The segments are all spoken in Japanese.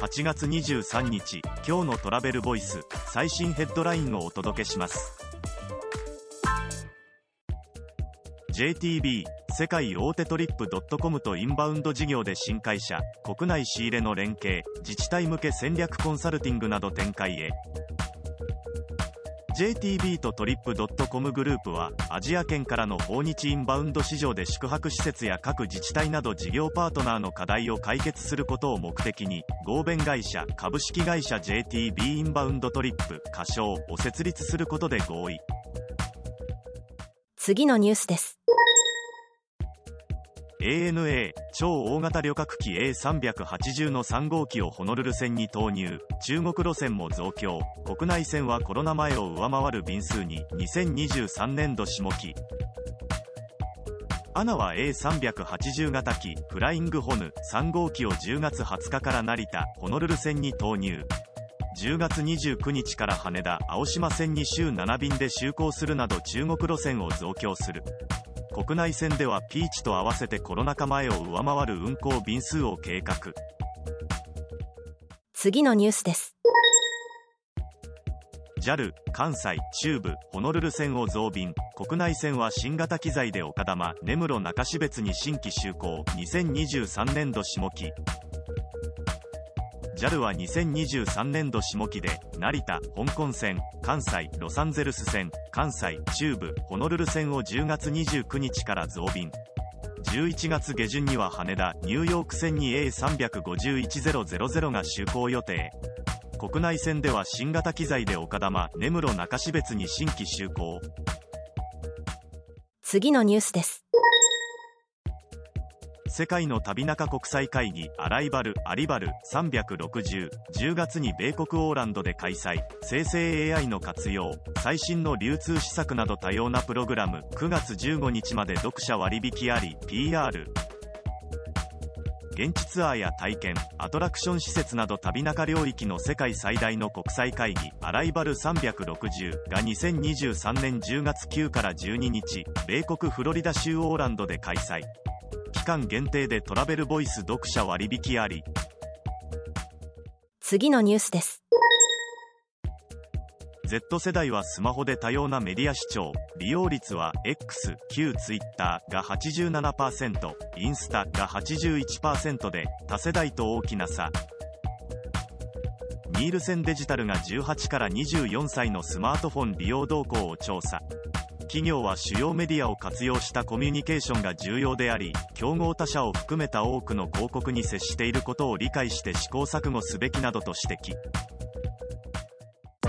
8月23日今日のトラベルボイス最新ヘッドラインをお届けします。JTB 世界大手トリップドットコムとインバウンド事業で新会社国内仕入れの連携自治体向け戦略コンサルティングなど展開へ。JTB とトリップ .com グループはアジア圏からの訪日インバウンド市場で宿泊施設や各自治体など事業パートナーの課題を解決することを目的に合弁会社株式会社 JTB インバウンドトリップ仮称を設立することで合意次のニュースです。ANA 超大型旅客機 A380 の3号機をホノルル線に投入。中国路線も増強。国内線はコロナ前を上回る便数に2023年度下期。アナは A380 型機フライングホヌ。3号機を10月20日から成田ホノルル線に投入。10月29日から羽田青島線に週7便で就航するなど中国路線を増強する。国内線ではピーチと合わせてコロナ禍前を上回る運行便数を計画。次のニュースです。JAL 関西中部ホノルル線を増便。国内線は新型機材で岡玉根室中標別に新規就航。2023年度下期 JAL は2023年度下期で成田香港線関西ロサンゼルス線関西中部ホノルル線を10月29日から増便。11月下旬には羽田ニューヨーク線に A351-000 が就航予定。国内線では新型機材で岡玉根室中標別に新規就航。次のニュースです。世界の旅中国際会議アライバル・アリバル360 10月に米国オーランドで開催。生成 AI の活用最新の流通施策など多様なプログラム。9月15日まで読者割引あり PR 現地ツアーや体験アトラクション施設など旅中領域の世界最大の国際会議アライバル360が2023年10月9から12日米国フロリダ州オーランドで開催。間限定でトラベルボイス読者割引あり。次のニュースです。Z 世代はスマホで多様なメディア視聴。利用率は X 旧 Twitter が87%インスタが81%で多世代と大きな差。ニールセンデジタルが18から24歳のスマートフォン利用動向を調査企業は主要メディアを活用したコミュニケーションが重要であり競合他社を含めた多くの広告に接していることを理解して試行錯誤すべきなどと指摘。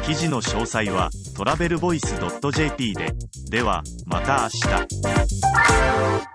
記事の詳細は travelvoice.jp で。ではまた明日。